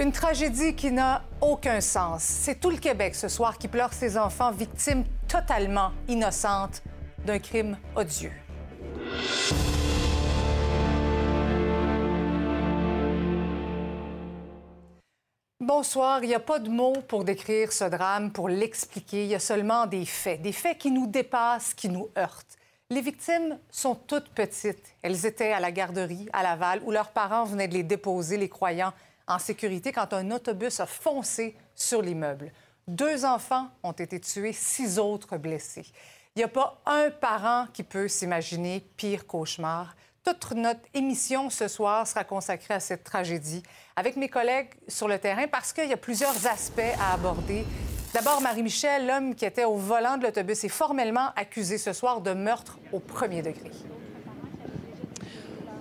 Une tragédie qui n'a aucun sens. C'est tout le Québec ce soir qui pleure ses enfants victimes totalement innocentes d'un crime odieux. Bonsoir. Il n'y a pas de mots pour décrire ce drame, pour l'expliquer. Il y a seulement des faits, des faits qui nous dépassent, qui nous heurtent. Les victimes sont toutes petites. Elles étaient à la garderie à Laval où leurs parents venaient de les déposer, les croyants en sécurité, quand un autobus a foncé sur l'immeuble. Deux enfants ont été tués, six autres blessés. Il n'y a pas un parent qui peut s'imaginer pire cauchemar. Toute notre émission ce soir sera consacrée à cette tragédie avec mes collègues sur le terrain parce qu'il y a plusieurs aspects à aborder. D'abord, Marie-Michel, l'homme qui était au volant de l'autobus, est formellement accusé ce soir de meurtre au premier degré.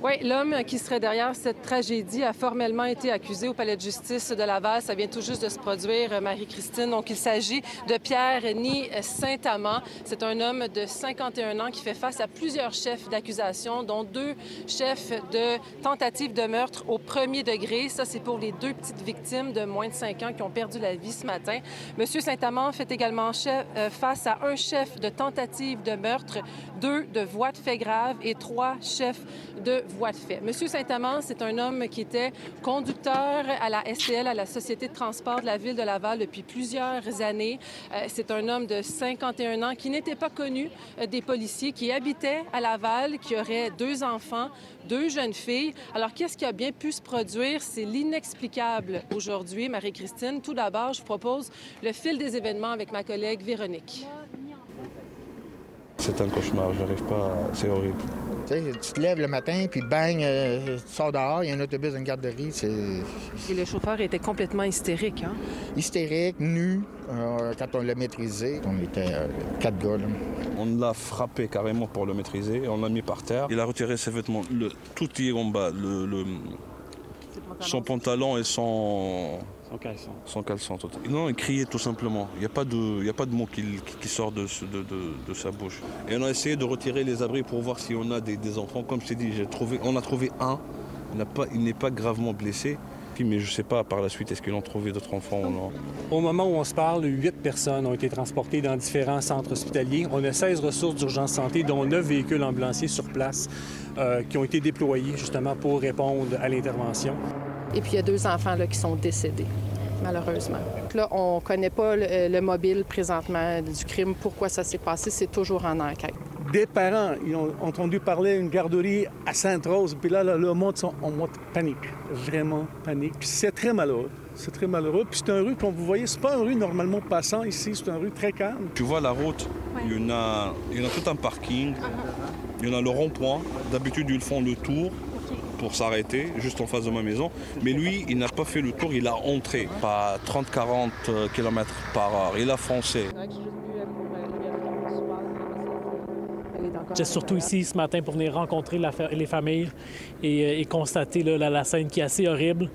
Oui, l'homme qui serait derrière cette tragédie a formellement été accusé au palais de justice de Laval. Ça vient tout juste de se produire, Marie-Christine. Donc, il s'agit de Pierre Ni Saint-Amand. C'est un homme de 51 ans qui fait face à plusieurs chefs d'accusation, dont deux chefs de tentative de meurtre au premier degré. Ça, c'est pour les deux petites victimes de moins de 5 ans qui ont perdu la vie ce matin. Monsieur Saint-Amand fait également euh, face à un chef de tentative de meurtre, deux de voies de fait grave et trois chefs de Monsieur Saint-Amand, c'est un homme qui était conducteur à la STL, à la Société de transport de la ville de Laval depuis plusieurs années. Euh, c'est un homme de 51 ans qui n'était pas connu euh, des policiers, qui habitait à Laval, qui aurait deux enfants, deux jeunes filles. Alors, qu'est-ce qui a bien pu se produire? C'est l'inexplicable aujourd'hui, Marie-Christine. Tout d'abord, je propose le fil des événements avec ma collègue Véronique. C'est un cauchemar, j'arrive pas, c'est horrible. Tu te lèves le matin, puis bang, euh, tu sors dehors, il y a un autobus dans une garderie. Et le chauffeur était complètement hystérique, hein? Hystérique, nu. Euh, quand on l'a maîtrisé, on était euh, quatre gars. On l'a frappé carrément pour le maîtriser, on l'a mis par terre. Il a retiré ses vêtements, le, tout est en bas, le, son pantalon et son sans caleçon. Sans caleçon, Non, il criait tout simplement. Il n'y a pas de, a pas de mot qui, sort de, de, sa bouche. Et on a essayé de retirer les abris pour voir si on a des, enfants. Comme je t'ai dit, trouvé, on a trouvé un. Il n'est pas, gravement blessé. Mais je ne sais pas par la suite, est-ce qu'ils ont trouvé d'autres enfants ou non? Au moment où on se parle, huit personnes ont été transportées dans différents centres hospitaliers. On a 16 ressources d'urgence santé, dont neuf véhicules ambulanciers sur place euh, qui ont été déployés justement pour répondre à l'intervention. Et puis il y a deux enfants là, qui sont décédés, malheureusement. Là, on ne connaît pas le, mobile présentement du crime, pourquoi ça s'est passé, c'est toujours en enquête. Des parents, ils ont entendu parler d'une garderie à Sainte-Rose, puis là, le monde sont en mode panique, vraiment panique. c'est très malheureux. C'est très malheureux. Puis c'est un rue, comme vous voyez, c'est pas une rue normalement passant ici, c'est une rue très calme. Tu vois la route, il, y en a, il y en a tout un parking, il y en a le rond-point. D'habitude, ils font le tour pour s'arrêter juste en face de ma maison. Mais lui, il n'a pas fait le tour, il a entré, pas 30-40 km par heure. Il a foncé. J'étais surtout ici ce matin pour venir rencontrer les familles et, euh, constater la, scène qui est assez horrible.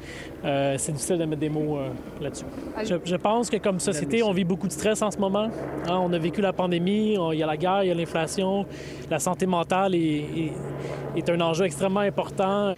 Euh, c'est difficile de mettre des mots euh, là-dessus. Je, pense que comme société, on vit beaucoup de stress en ce moment. Hein. on a vécu la pandémie, il y a la guerre, il y a l'inflation. La santé mentale est un enjeu extrêmement important.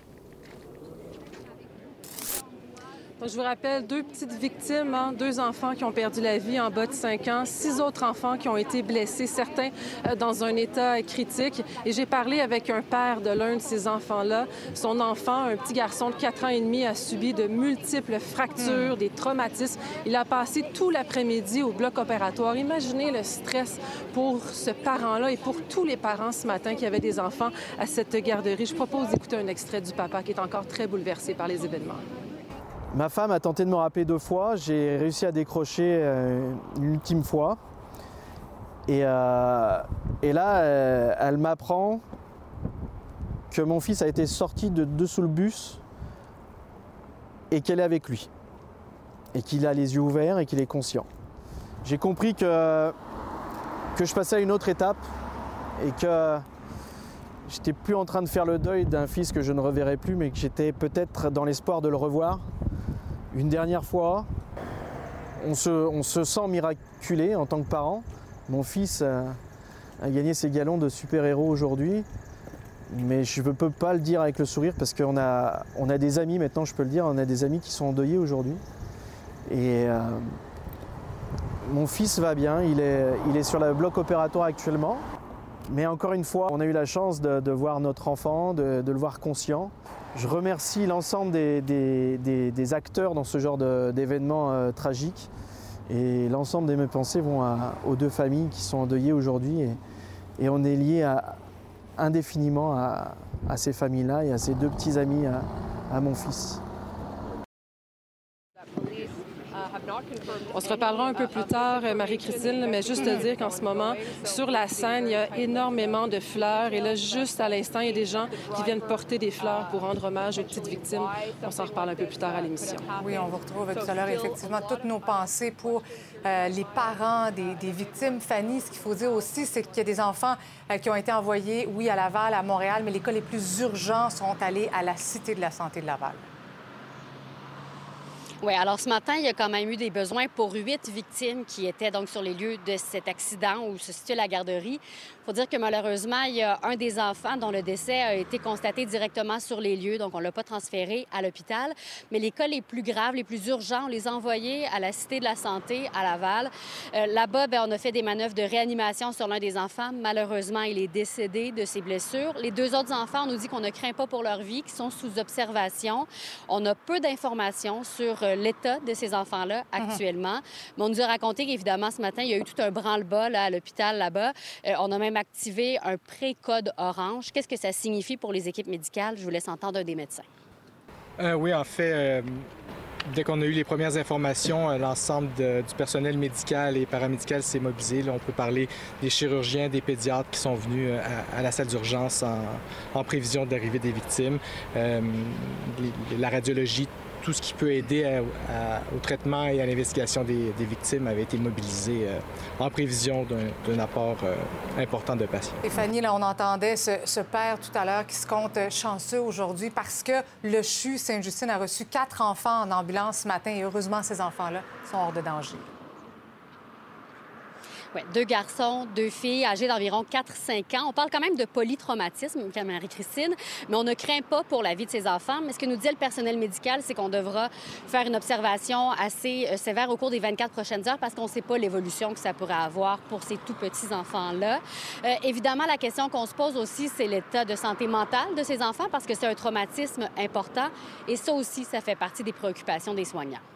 Je vous rappelle deux petites victimes, hein, deux enfants qui ont perdu la vie en bas de 5 ans, six autres enfants qui ont été blessés, certains euh, dans un état critique. Et j'ai parlé avec un père de l'un de ces enfants-là. Son enfant, un petit garçon de 4 ans et demi, a subi de multiples fractures, hmm. des traumatismes. Il a passé tout l'après-midi au bloc opératoire. Imaginez le stress pour ce parent-là et pour tous les parents ce matin qui avaient des enfants à cette garderie. Je propose d'écouter un extrait du papa qui est encore très bouleversé par les événements. Ma femme a tenté de me rappeler deux fois. J'ai réussi à décrocher euh, une ultime fois. Et, euh, là, euh, elle m'apprend que mon fils a été sorti de dessous le bus et qu'elle est avec lui. Et qu'il a les yeux ouverts et qu'il est conscient. J'ai compris que, je passais à une autre étape et que j'étais plus en train de faire le deuil d'un fils que je ne reverrai plus, mais que j'étais peut-être dans l'espoir de le revoir une dernière fois. On se, sent miraculé en tant que parent. Mon fils a, gagné ses galons de super-héros aujourd'hui. mais je ne peux pas le dire avec le sourire parce qu'on a, des amis, maintenant je peux le dire, on a des amis qui sont endeuillés aujourd'hui. Et euh, mon fils va bien, il est sur le bloc opératoire actuellement. Mais encore une fois, on a eu la chance de, voir notre enfant, de, le voir conscient. Je remercie l'ensemble des, acteurs dans ce genre d'événements euh, tragiques. Et l'ensemble de mes pensées vont aux deux familles qui sont endeuillées aujourd'hui. Et, et, on est lié indéfiniment à, ces familles-là et à ces deux petits amis à mon fils. On se reparlera un peu plus tard, euh, Marie-Christine, mais juste te dire qu'en ce moment, sur la scène, il y a énormément de fleurs. Et là, juste à l'instant, il y a des gens qui viennent porter des fleurs pour rendre hommage aux petites victimes. On s'en reparle un peu plus tard à l'émission. Oui, on vous retrouve tout à l'heure effectivement toutes nos pensées pour euh, les parents des, victimes. Fanny, ce qu'il faut dire aussi, c'est qu'il y a des enfants euh, qui ont été envoyés, oui, à Laval, à Montréal, mais les cas les plus urgents sont allés à la Cité de la santé de Laval. Oui, alors ce matin, il y a quand même eu des besoins pour huit victimes qui étaient donc sur les lieux de cet accident où se situe la garderie. Il faut dire que malheureusement, il y a un des enfants dont le décès a été constaté directement sur les lieux, donc on ne l'a pas transféré à l'hôpital. Mais les cas les plus graves, les plus urgents, on les a envoyés à la Cité de la Santé à Laval. Euh, là-bas, ben, on a fait des manœuvres de réanimation sur l'un des enfants. Malheureusement, il est décédé de ses blessures. Les deux autres enfants, on nous dit qu'on ne craint pas pour leur vie, qui sont sous observation. On a peu d'informations sur l'état de ces enfants-là mhm. actuellement. Mais on nous a raconté qu'évidemment, ce matin, il y a eu tout un branle-bas à l'hôpital là-bas. Euh, on a même activé un pré-code orange. Qu'est-ce que ça signifie pour les équipes médicales? Je vous laisse entendre un des médecins. Euh, oui, en fait, euh, dès qu'on a eu les premières informations, l'ensemble du personnel médical et paramédical s'est mobilisé. on peut parler des chirurgiens, des pédiatres qui sont venus à, la salle d'urgence en, prévision d'arrivée des victimes. la radiologie tout ce qui peut aider au traitement et à l'investigation des, victimes avait été mobilisé euh, en prévision d'un apport euh, important de patients. Stéphanie, là, on entendait ce, père tout à l'heure qui se compte chanceux aujourd'hui parce que le CHU Sainte-Justine a reçu quatre enfants en ambulance ce matin et heureusement, ces enfants-là sont hors de danger deux garçons, deux filles âgées d'environ 4-5 ans. On parle quand même de polytraumatisme, Marie-Christine, mais on ne craint pas pour la vie de ces enfants. Mais ce que nous dit le personnel médical, c'est qu'on devra faire une observation assez euh, sévère au cours des 24 prochaines heures parce qu'on ne sait pas l'évolution que ça pourrait avoir pour ces tout petits enfants-là. Euh, évidemment, la question qu'on se pose aussi, c'est l'état de santé mentale de ces enfants parce que c'est un traumatisme important et ça aussi, ça fait partie des préoccupations des soignants.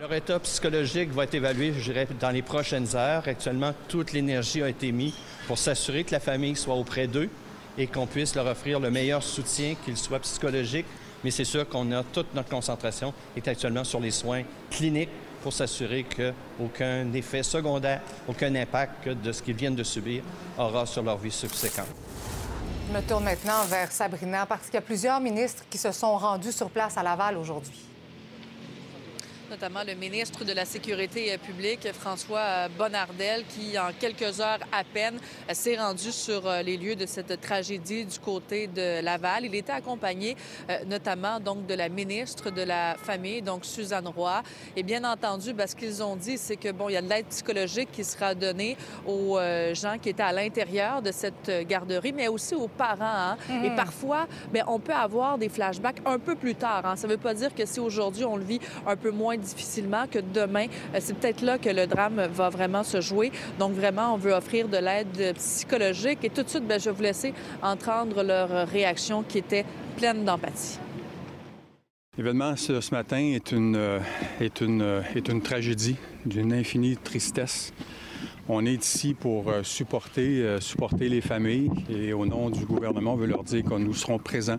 Leur état psychologique va être évalué, je dirais, dans les prochaines heures. Actuellement, toute l'énergie a été mise pour s'assurer que la famille soit auprès d'eux et qu'on puisse leur offrir le meilleur soutien, qu'il soit psychologique. Mais c'est sûr qu'on a toute notre concentration est actuellement sur les soins cliniques pour s'assurer qu'aucun effet secondaire, aucun impact de ce qu'ils viennent de subir aura sur leur vie subséquente. Je me tourne maintenant vers Sabrina parce qu'il y a plusieurs ministres qui se sont rendus sur place à Laval aujourd'hui notamment le ministre de la Sécurité publique, François Bonnardel, qui, en quelques heures à peine, s'est rendu sur euh, les lieux de cette tragédie du côté de Laval. Il était accompagné euh, notamment donc de la ministre de la Famille, donc Suzanne Roy. Et bien entendu, ben, ce qu'ils ont dit, c'est que bon, il y a de l'aide psychologique qui sera donnée aux euh, gens qui étaient à l'intérieur de cette garderie, mais aussi aux parents. Hein. Et mm-hmm. parfois, bien, on peut avoir des flashbacks un peu plus tard. Hein. Ça ne veut pas dire que si aujourd'hui on le vit un peu moins difficilement que demain, euh, c'est peut-être là que le drame va vraiment se jouer. Donc vraiment, on veut offrir de l'aide psychologique. Et tout de suite, bien, je vais vous laisser entendre leur réaction qui était pleine d'empathie. L'événement ce, ce, matin est une, euh, est une, euh, est une tragédie d'une infinie tristesse. On est ici pour euh, supporter, euh, supporter les familles et au nom du gouvernement, on veut leur dire que nous serons présents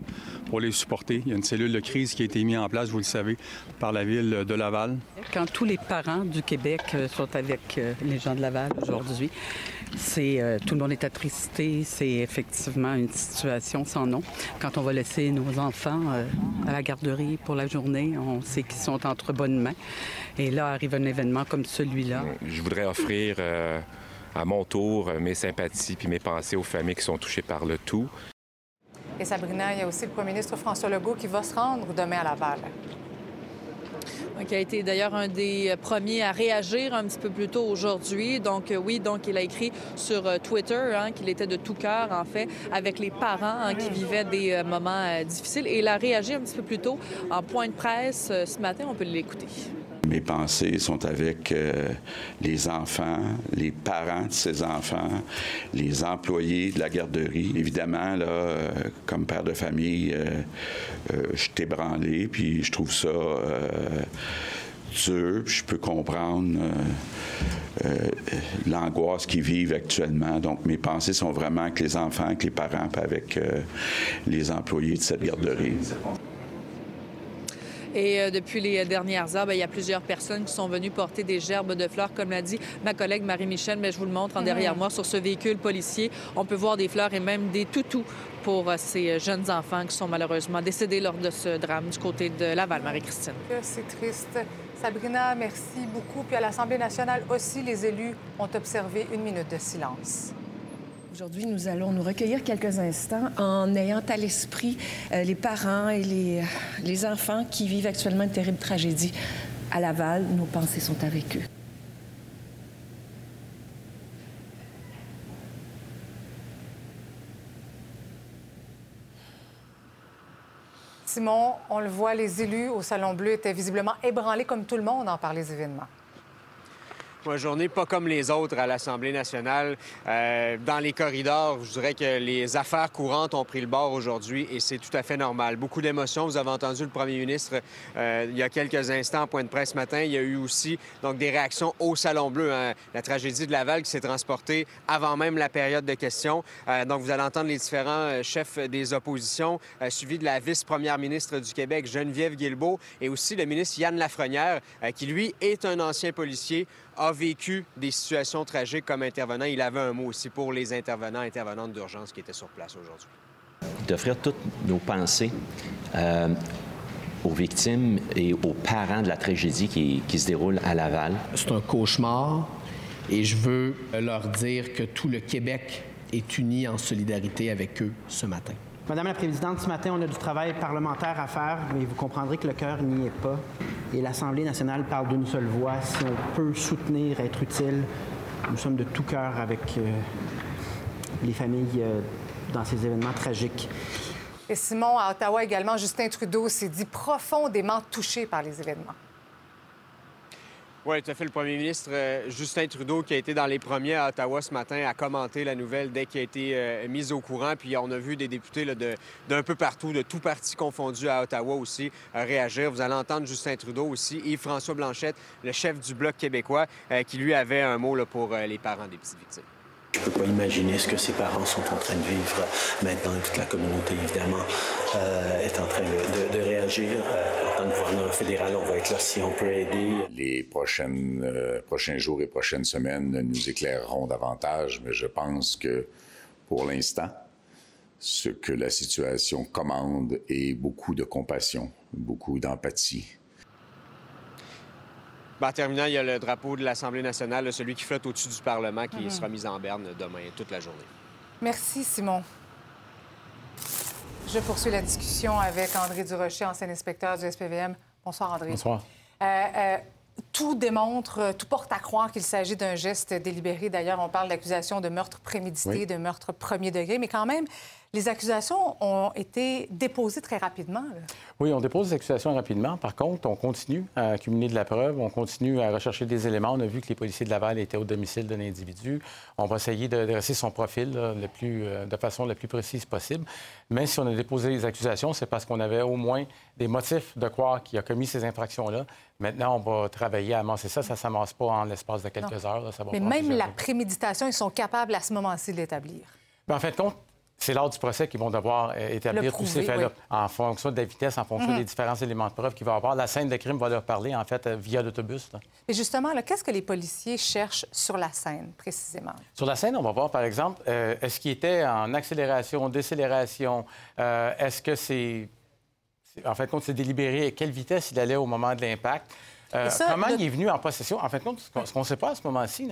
pour les supporter. Il y a une cellule de crise qui a été mise en place, vous le savez, par la ville de Laval. Quand tous les parents du Québec euh, sont avec les gens de Laval aujourd'hui, c'est tout le monde est attristé. C'est effectivement une situation sans nom. Quand on va laisser nos enfants à la garderie pour la journée, on sait qu'ils sont entre bonnes mains. Et là arrive un événement comme celui-là. Je voudrais offrir euh, à mon tour mes sympathies puis mes pensées aux familles qui sont touchées par le tout. Et Sabrina, il y a aussi le premier ministre François Legault qui va se rendre demain à Laval. Qui a été d'ailleurs un des premiers à réagir un petit peu plus tôt aujourd'hui. Donc euh, oui, donc il a écrit sur euh, Twitter hein, qu'il était de tout cœur, en fait, avec les parents hein, qui vivaient des euh, moments difficiles. Et il a réagi un petit peu plus tôt en point de presse ce matin. On peut l'écouter. Mes pensées sont avec les enfants, les parents de ces enfants, les employés de la garderie. Évidemment, là, comme père de famille, je suis ébranlé, puis je trouve ça je peux comprendre euh, euh, l'angoisse qu'ils vivent actuellement. Donc, mes pensées sont vraiment avec les enfants, avec les parents, avec euh, les employés de cette garderie. Et depuis les dernières heures, ben, il y a plusieurs personnes qui sont venues porter des gerbes de fleurs, comme l'a dit ma collègue Marie-Michel, mais je vous le montre en derrière moi sur ce véhicule policier. On peut voir des fleurs et même des toutous pour ces jeunes enfants qui sont malheureusement décédés lors de ce drame du côté de Laval, Marie-Christine. C'est triste. Sabrina, merci beaucoup. Puis à l'Assemblée nationale aussi, les élus ont observé une minute de silence. Aujourd'hui, nous allons nous recueillir quelques instants en ayant à l'esprit euh, les parents et les, les enfants qui vivent actuellement une terrible tragédie à Laval. Nos pensées sont avec eux. Simon, on le voit, les élus au Salon Bleu étaient visiblement ébranlés comme tout le monde en par les événements. Une journée pas comme les autres à l'Assemblée nationale. Euh, dans les corridors, je dirais que les affaires courantes ont pris le bord aujourd'hui et c'est tout à fait normal. Beaucoup d'émotions. Vous avez entendu le premier ministre euh, il y a quelques instants en point de presse ce matin. Il y a eu aussi donc des réactions au Salon Bleu. Hein. La tragédie de Laval qui s'est transportée avant même la période de questions. Euh, donc vous allez entendre les différents chefs des oppositions, suivis de la vice-première ministre du Québec, Geneviève Guilbeault, et aussi le ministre Yann Lafrenière, qui lui est un ancien policier a vécu des situations tragiques comme intervenant. Il avait un mot aussi pour les intervenants, intervenantes d'urgence qui étaient sur place aujourd'hui. D'offrir toutes nos pensées euh, aux victimes et aux parents de la tragédie qui, qui se déroule à Laval. C'est un cauchemar et je veux leur dire que tout le Québec est uni en solidarité avec eux ce matin. Madame la Présidente, ce matin, on a du travail parlementaire à faire, mais vous comprendrez que le cœur n'y est pas. Et l'Assemblée nationale parle d'une seule voix. Si on peut soutenir, être utile, nous sommes de tout cœur avec euh, les familles euh, dans ces événements tragiques. Et Simon, à Ottawa également, Justin Trudeau s'est dit profondément touché par les événements. Oui, tout à fait. Le premier ministre euh, Justin Trudeau, qui a été dans les premiers à Ottawa ce matin, a commenté la nouvelle dès qu'il a été euh, mis au courant. Puis on a vu des députés d'un peu partout, de tout parti confondu à Ottawa aussi, euh, réagir. Vous allez entendre Justin Trudeau aussi et François Blanchette, le chef du Bloc québécois, qui lui avait un mot pour les parents des petites victimes. Je peux pas imaginer ce que ces parents sont en train de vivre maintenant. Toute la communauté, évidemment, euh, est en train de, réagir. Euh, en tant que gouverneur fédéral, on va être là si on peut aider. Les prochaines, euh, prochains jours et prochaines semaines nous éclaireront davantage, mais je pense que pour l'instant, ce que la situation commande est beaucoup de compassion, beaucoup d'empathie en terminant, il y a le drapeau de l'Assemblée nationale, celui qui flotte au-dessus du Parlement, qui sera mis en berne demain, toute la journée. Merci, Simon. Je poursuis la discussion avec André Durocher, ancien inspecteur du SPVM. Bonsoir, André. Bonsoir. Euh, euh, tout démontre, tout porte à croire qu'il s'agit d'un geste délibéré. D'ailleurs, on parle d'accusation de meurtre prémédité, de meurtre premier degré, mais quand même, les accusations ont été déposées très rapidement. Oui, on dépose des accusations rapidement. Par contre, on continue à accumuler de la preuve, on continue à rechercher des éléments. On a vu que les policiers de Laval étaient au domicile d'un individu. On va essayer de dresser son profil le plus, euh, de façon la plus précise possible. Mais si on a déposé des accusations, c'est parce qu'on avait au moins des motifs de croire qu'il a commis ces infractions-là. Maintenant, on va travailler à amasser ça. Ça ne s'amasse pas en l'espace de quelques heures. Mais même la préméditation, ils sont capables à ce moment-ci de l'établir. Ben, en fait, compte, c'est lors du procès qu'ils vont devoir euh, établir tous ces faits-là, en fonction de la vitesse, en fonction mhm. des différents éléments de preuve qu'il va avoir. La scène de crime va leur parler, en fait, euh, via l'autobus. Et justement, qu'est-ce que les policiers cherchent sur la scène, précisément? Sur la scène, on va voir, par exemple, euh, est-ce qu'il était en accélération, décélération? est-ce que c'est... En fait, compte, c'est délibéré? À quelle vitesse il allait au moment de l'impact? comment il est venu en possession? En fait, compte, ce qu'on ne sait pas à ce moment-ci,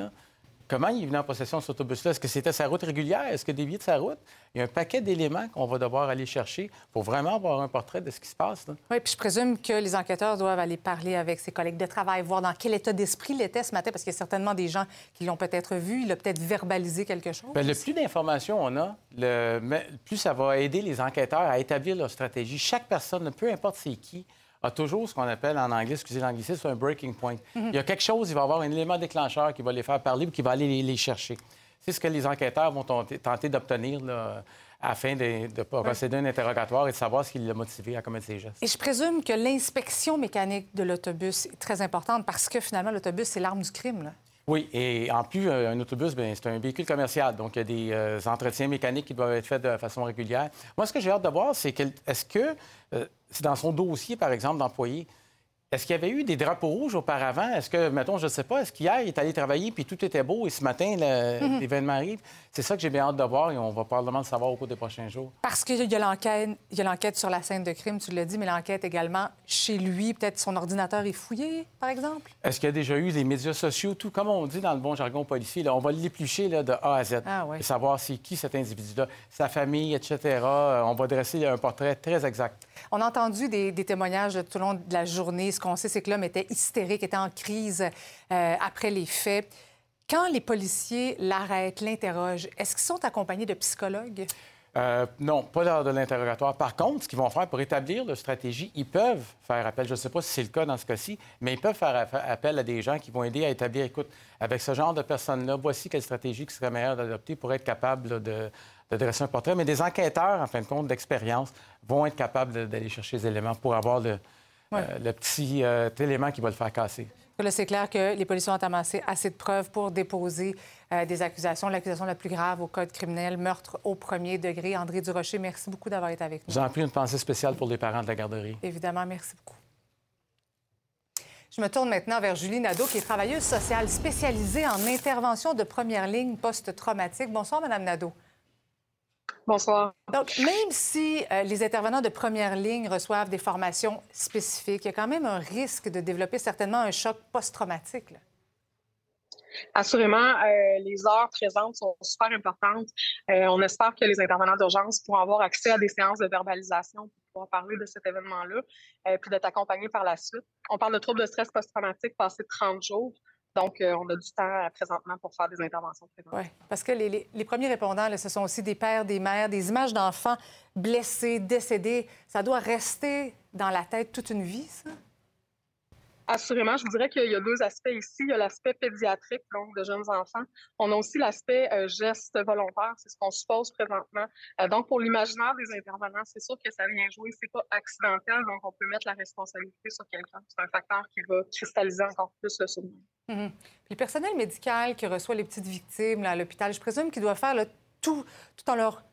comment il est venu en possession de cet autobus-là? Est-ce que c'était sa route régulière? Est-ce a dévié de sa route? Il y a un paquet d'éléments qu'on va devoir aller chercher pour vraiment avoir un portrait de ce qui se passe. Là. Oui, puis je présume que les enquêteurs doivent aller parler avec ses collègues de travail, voir dans quel état d'esprit il était ce matin, parce qu'il y a certainement des gens qui l'ont peut-être vu. Il a peut-être verbalisé quelque chose. Bien, le plus d'informations on a, le plus ça va aider les enquêteurs à établir leur stratégie. Chaque personne, peu importe c'est qui, a toujours ce qu'on appelle en anglais, excusez l'anglicisme, un breaking point. Mhm. Il y a quelque chose, il va y avoir un élément déclencheur qui va les faire parler ou qui va aller les, chercher. C'est ce que les enquêteurs vont tenter, d'obtenir afin de, procéder à un interrogatoire et de savoir ce qui l'a motivé à commettre ces gestes. Et je présume que l'inspection mécanique de l'autobus est très importante parce que finalement, l'autobus, c'est l'arme du crime. Là. Oui, et en plus, un autobus, c'est un véhicule commercial, donc il y a des euh, entretiens mécaniques qui doivent être faits de façon régulière. Moi, ce que j'ai hâte de voir, c'est que, est-ce que euh, c'est dans son dossier, par exemple, d'employé, est-ce qu'il y avait eu des drapeaux rouges auparavant? Est-ce que, mettons, je ne sais pas, est-ce qu'hier, il est allé travailler puis tout était beau et ce matin, mhm. l'événement arrive? C'est ça que j'ai bien hâte de voir et on va probablement le savoir au cours des prochains jours. Parce qu'il y a l'enquête, sur la scène de crime, tu l'as dit, mais l'enquête également chez lui. Peut-être son ordinateur est fouillé, par exemple? Est-ce qu'il y a déjà eu des médias sociaux, tout comme on dit dans le bon jargon policier? on va l'éplucher de A à Z ah, et savoir c'est qui cet individu-là, sa famille, etc. Euh, on va dresser un portrait très exact. On a entendu des, témoignages tout au long de la journée. Ce qu'on sait, c'est que l'homme était hystérique, était en crise euh, après les faits. Quand les policiers l'arrêtent, l'interrogent, est-ce qu'ils sont accompagnés de psychologues? Euh, non, pas lors de l'interrogatoire. Par contre, ce qu'ils vont faire pour établir leur stratégie, ils peuvent faire appel, je ne sais pas si c'est le cas dans ce cas-ci, mais ils peuvent faire appel à des gens qui vont aider à établir, écoute, avec ce genre de personnes-là, voici quelle stratégie qui serait meilleure d'adopter pour être capable de, dresser un portrait. Mais des enquêteurs, en fin de compte, d'expérience, vont être capables d'aller chercher des éléments pour avoir le, euh, petit euh, élément qui va le faire casser. Là, c'est clair que les policiers ont amassé assez de preuves pour déposer euh, des accusations. L'accusation la plus grave au code criminel, meurtre au premier degré. André Durocher, merci beaucoup d'avoir été avec nous. J'en prie une pensée spéciale pour les parents de la garderie. Évidemment, merci beaucoup. Je me tourne maintenant vers Julie Nadeau, qui est travailleuse sociale spécialisée en intervention de première ligne post-traumatique. Bonsoir, Madame Nadeau. Bonsoir. Donc, même si euh, les intervenants de première ligne reçoivent des formations spécifiques, il y a quand même un risque de développer certainement un choc post-traumatique. Assurément, euh, les heures présentes sont super importantes. Euh, on espère que les intervenants d'urgence pourront avoir accès à des séances de verbalisation pour pouvoir parler de cet événement-là, puis d'être accompagnés par la suite. On parle de troubles de stress post-traumatique passé 30 jours. Donc, euh, on a du temps euh, présentement pour faire des interventions Oui, parce que les, premiers répondants, ce sont aussi des pères, des mères, des images d'enfants blessés, décédés. Ça doit rester dans la tête toute une vie, ça? Assurément, je vous dirais qu'il y a deux aspects ici. Il y a l'aspect pédiatrique, donc de jeunes enfants. On a aussi l'aspect euh, geste volontaire, c'est ce qu'on suppose présentement. Euh, donc, pour l'imaginaire des intervenants, c'est sûr que ça vient jouer. C'est pas accidentel, donc on peut mettre la responsabilité sur quelqu'un. C'est un facteur qui va cristalliser encore plus le souvenir. Mm le personnel médical qui reçoit les petites victimes à l'hôpital, je présume qu'il doit faire tout, tout en leur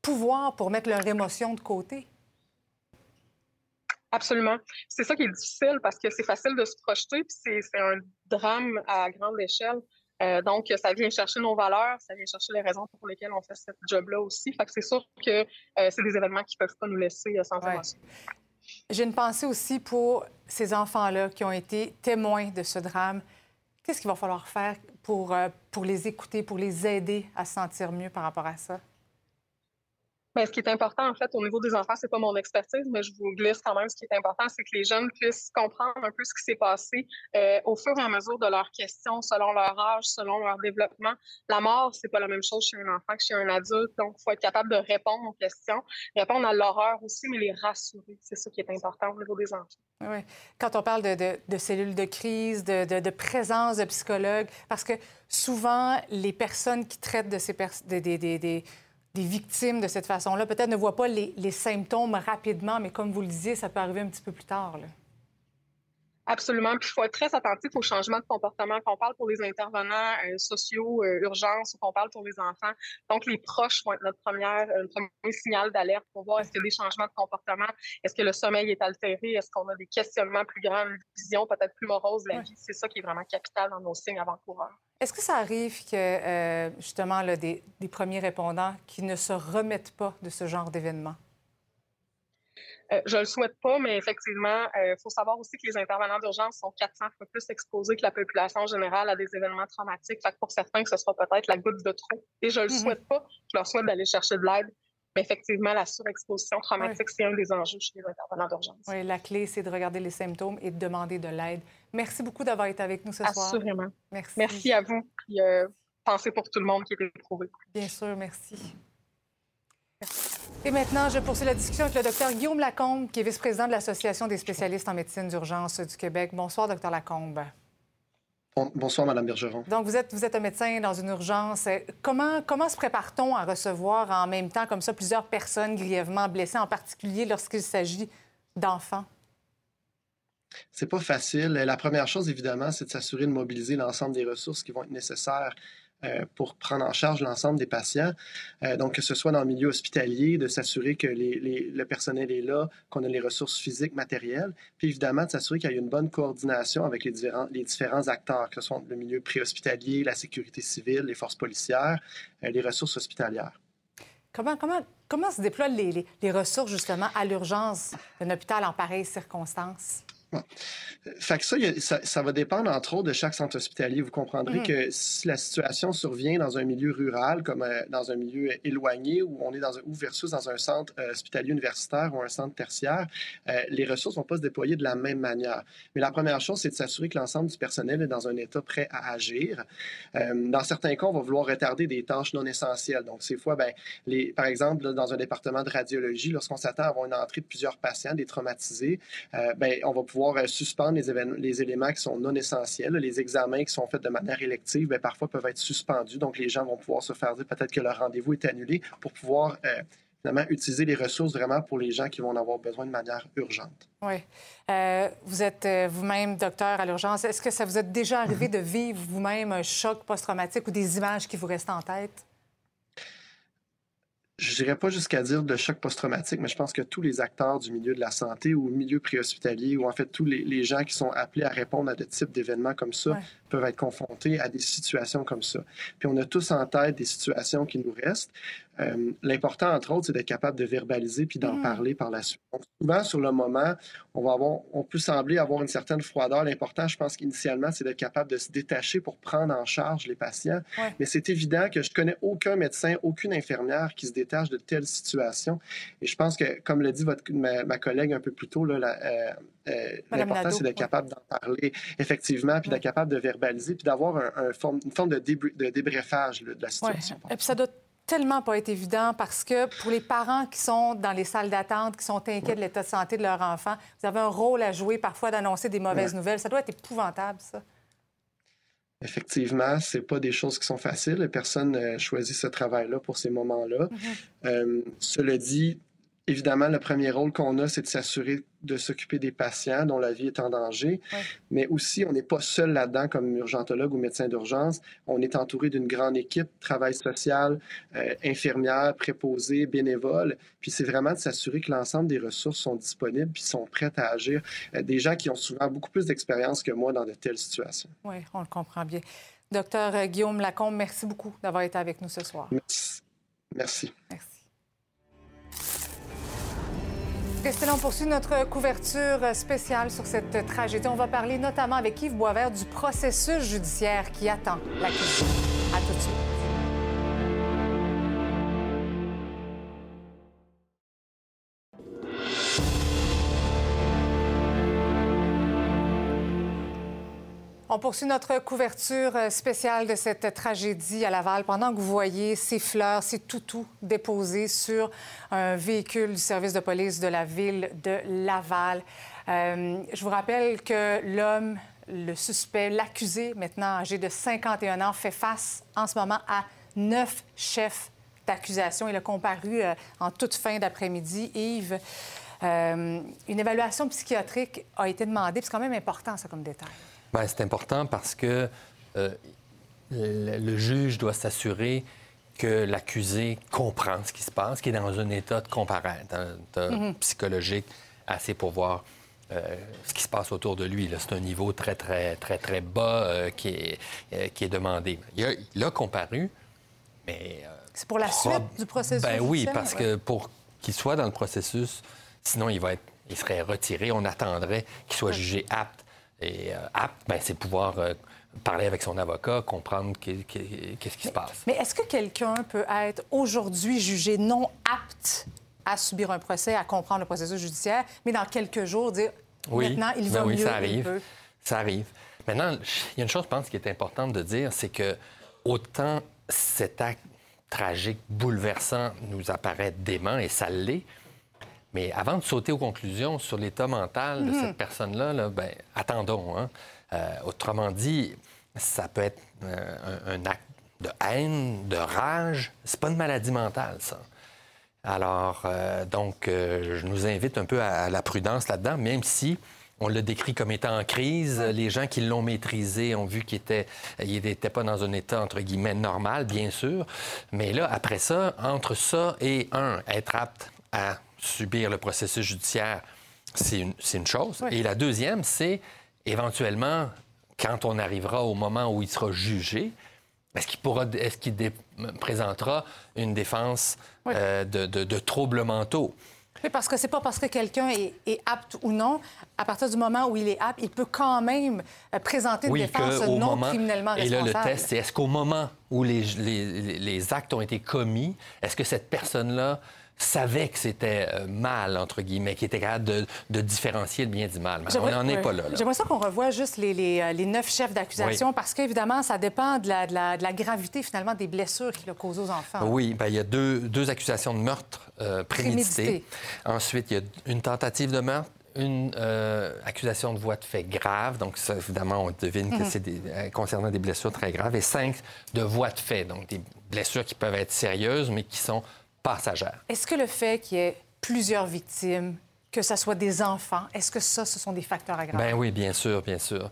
pouvoir pour mettre leur émotion de côté. Absolument. C'est ça qui est difficile parce que c'est facile de se projeter, puis c'est un drame à grande échelle. Euh, donc, ça vient chercher nos valeurs, ça vient chercher les raisons pour lesquelles on fait ce job-là aussi. Fait que c'est sûr que euh, c'est des événements qui ne peuvent pas nous laisser euh, sans ouais. J'ai une pensée aussi pour ces enfants-là qui ont été témoins de ce drame. Qu'est-ce qu'il va falloir faire pour, pour les écouter, pour les aider à se sentir mieux par rapport à ça? Mais ce qui est important, en fait, au niveau des enfants, c'est pas mon expertise, mais je vous glisse quand même ce qui est important, c'est que les jeunes puissent comprendre un peu ce qui s'est passé euh, au fur et à mesure de leurs questions, selon leur âge, selon leur développement. La mort, c'est pas la même chose chez un enfant que chez un adulte, donc il faut être capable de répondre aux questions, répondre à l'horreur aussi, mais les rassurer. C'est ça qui est important au niveau des enfants. Oui. Quand on parle de, cellules de crise, de, présence de psychologues, parce que souvent, les personnes qui traitent de ces personnes, des victimes de cette façon-là, peut-être ne voient pas les, symptômes rapidement, mais comme vous le disiez, ça peut arriver un petit peu plus tard. Absolument. Puis il faut être très attentif au changement de comportement qu'on parle pour les intervenants euh, sociaux, euh, urgences, ou qu'on parle pour les enfants. Donc, les proches vont être notre première, euh, premier signal d'alerte pour voir est-ce qu'il y a des changements de comportement, est-ce que le sommeil est altéré, est-ce qu'on a des questionnements plus grands, une vision peut-être plus morose de la vie. C'est ça qui est vraiment capital dans nos signes avant-coureurs. Est-ce que ça arrive que, justement, là, des, des premiers répondants qui ne se remettent pas de ce genre d'événement? Euh, je le souhaite pas, mais effectivement, il faut savoir aussi que les intervenants d'urgence sont 400 fois plus exposés que la population générale à des événements traumatiques. Fait que pour certains, ce sera peut-être la goutte de trop. Et je le mm-hmm. souhaite pas. Je leur souhaite d'aller chercher de l'aide. Mais effectivement, la surexposition traumatique, c'est un des enjeux chez les intervenants d'urgence. Oui, la clé, c'est de regarder les symptômes et de demander de l'aide. Merci beaucoup d'avoir été avec nous ce soir. Assurément. Merci. Merci à vous. Puis, euh, pensez pour tout le monde qui est éprouvé. Bien sûr, merci. Et maintenant, je poursuis la discussion avec le docteur Guillaume Lacombe, qui est vice-président de l'Association des spécialistes en médecine d'urgence du Québec. Bonsoir, docteur Lacombe. Bonsoir, Mme Bergeron. Donc, vous êtes, vous êtes un médecin dans une urgence. Comment, comment se prépare-t-on à recevoir en même temps, comme ça, plusieurs personnes grièvement blessées, en particulier lorsqu'il s'agit d'enfants? C'est pas facile. La première chose, évidemment, c'est de s'assurer de mobiliser l'ensemble des ressources qui vont être nécessaires euh, pour prendre en charge l'ensemble des patients. Euh, donc, que ce soit dans le milieu hospitalier, de s'assurer que le personnel est là, qu'on a les ressources physiques, matérielles, puis évidemment de s'assurer qu'il y a une bonne coordination avec les différents, les acteurs, que ce soit le milieu préhospitalier, la sécurité civile, les forces policières, euh, les ressources hospitalières. Comment, comment, comment se déploient les, les ressources justement à l'urgence d'un hôpital en pareilles Fait que ça, ça, ça, va dépendre, entre autres, de chaque centre hospitalier. Vous comprendrez mm. que si la situation survient dans un milieu rural, comme euh, dans un milieu éloigné, où on est dans un, ou versus dans un centre euh, hospitalier universitaire ou un centre tertiaire, euh, les ressources ne vont pas se déployer de la même manière. Mais la première chose, c'est de s'assurer que l'ensemble du personnel est dans un état prêt à agir. dans certains cas, on va vouloir retarder des tâches non essentielles. Donc, ces fois, ben, les, par exemple, dans un département de radiologie, lorsqu'on s'attend à avoir une entrée de plusieurs patients, des traumatisés, ben, on va pouvoir pouvoir euh, suspendre les, les, éléments qui sont non essentiels. Les examens qui sont faits de manière élective, bien, parfois peuvent être suspendus. Donc, les gens vont pouvoir se faire dire peut-être que leur rendez-vous est annulé pour pouvoir euh, finalement utiliser les ressources vraiment pour les gens qui vont en avoir besoin de manière urgente. Oui. Euh, vous êtes vous-même docteur à l'urgence. Est-ce que ça vous est déjà arrivé de vivre vous-même un choc post-traumatique ou des images qui vous restent en tête? Je dirais pas jusqu'à dire de choc post-traumatique, mais je pense que tous les acteurs du milieu de la santé ou milieu préhospitalier, ou en fait tous les, gens qui sont appelés à répondre à de types d'événements comme ça, peuvent être confrontés à des situations comme ça. Puis on a tous en tête des situations qui nous restent. Euh, l'important, entre autres, c'est d'être capable de verbaliser puis d'en mm. parler par la suite. souvent, sur le moment, on, va avoir, on peut sembler avoir une certaine froideur. L'important, je pense qu'initialement, c'est d'être capable de se détacher pour prendre en charge les patients. Mais c'est évident que je connais aucun médecin, aucune infirmière qui se détache de telles situations. Et je pense que, comme l'a dit votre, ma, collègue un peu plus tôt, là, euh, l'important, c'est d'être capable d'en parler effectivement, puis d'être capable de verbaliser, puis d'avoir un, une forme de, de débriefage de la situation. Et puis ça doit tellement pas être évident parce que pour les parents qui sont dans les salles d'attente, qui sont inquiets de l'état de santé de leur enfant, vous avez un rôle à jouer parfois d'annoncer des mauvaises nouvelles. Ça doit être épouvantable, ça. Effectivement, c'est pas des choses qui sont faciles. Personne ne choisit ce travail-là pour ces moments-là. Mm-hmm. Euh, cela dit, Évidemment, le premier rôle qu'on a, c'est de s'assurer de s'occuper des patients dont la vie est en danger. Mais aussi, on n'est pas seul là-dedans comme urgentologue ou médecin d'urgence. On est entouré d'une grande équipe, travail social, euh, infirmières, préposés, bénévoles. Puis c'est vraiment de s'assurer que l'ensemble des ressources sont disponibles puis sont prêtes à agir. Euh, des gens qui ont souvent beaucoup plus d'expérience que moi dans de telles situations. Oui, on le comprend bien. Docteur euh, Guillaume Lacombe, merci beaucoup d'avoir été avec nous ce soir. Merci. Merci. merci. Christelle, on poursuit notre couverture spéciale sur cette tragédie. On va parler notamment avec Yves Boisvert du processus judiciaire qui attend l'accusé. À tout de suite. On poursuit notre couverture euh, spéciale de cette tragédie à Laval pendant que vous voyez ces fleurs, ces toutous déposés sur un véhicule du service de police de la ville de Laval. Euh, je vous rappelle que l'homme, le suspect, l'accusé, maintenant âgé de 51 ans, fait face en ce moment à neuf chefs d'accusation. Il a comparu euh, en toute fin d'après-midi. Yves, une évaluation psychiatrique a été demandée. C'est quand même important, ça, comme détail. Bien, c'est important parce que euh, le, juge doit s'assurer que l'accusé comprend ce qui se passe, qu'il est dans un état de comparaître, mm-hmm. psychologique assez pour voir euh, ce qui se passe autour de lui. C'est un niveau très, très, très, très bas euh, qui, est, qui est demandé. Il a, comparu, mais... c'est pour la suite du processus Ben oui, parce que pour qu'il soit dans le processus, Sinon, il, va être, il serait retiré. On attendrait qu'il soit jugé apte. Et euh, apte, ben, c'est pouvoir euh, parler avec son avocat, comprendre qu'est-ce qui se passe. Mais est-ce que quelqu'un peut être aujourd'hui jugé non apte à subir un procès, à comprendre le processus judiciaire, mais dans quelques jours dire oui. maintenant il ben va oui, mieux, ça il arrive. peut. Ça arrive. Maintenant, il y a une chose, je pense, qui est importante de dire, c'est que autant cet acte tragique, bouleversant, nous apparaît dément, et ça l'est, mais avant de sauter aux conclusions sur l'état mental de Mhm. cette personne-là, là, ben, attendons. hein. Euh, autrement dit, ça peut être euh, un, un acte de haine, de rage. C'est pas une maladie mentale, ça. Alors, euh, donc, je nous invite un peu à, à la prudence là-dedans, même si on le décrit comme étant en crise. Les gens qui l'ont maîtrisé ont vu qu'il était, il n'était pas dans un état, entre guillemets, normal, bien sûr. Mais là, après ça, entre ça et, un, être apte à subir le processus judiciaire, c'est une, chose. Et la deuxième, c'est éventuellement, quand on arrivera au moment où il sera jugé, est-ce qu'il pourra, est-ce qu'il dé- présentera une défense euh, de, de- de troubles mentaux? Oui, parce que c'est pas parce que quelqu'un est, est apte ou non, à partir du moment où il est apte, il peut quand même euh, présenter une défense non moment- criminellement Et là, responsable. le test, c'est est-ce qu'au moment où les, les- les actes ont été commis, est-ce que cette personne-là savait que c'était euh, mal, entre guillemets, qui était capable de, de différencier le bien du mal? On n'en est pas là. là. J'aimerais ça qu'on revoie juste les, les, euh, les neuf chefs d'accusation Oui. parce qu'évidemment, ça dépend de la, de la- de la gravité, finalement, des blessures qu'il a causées aux enfants. Oui, ben, il y a deux, deux accusations de meurtre euh, prémédité. Prémédité. Ensuite, il y a une tentative de meurtre, une euh, accusation de voie de fait grave. Donc, ça, évidemment, on devine que Mhm. c'est des- euh, concernant des blessures très graves. Et cinq de voie de fait, donc des blessures qui peuvent être sérieuses, mais qui sont Est-ce que le fait qu'il y ait plusieurs victimes, que ce soit des enfants, est-ce que ça, ce sont des facteurs aggravants? Ben oui, bien sûr, bien sûr.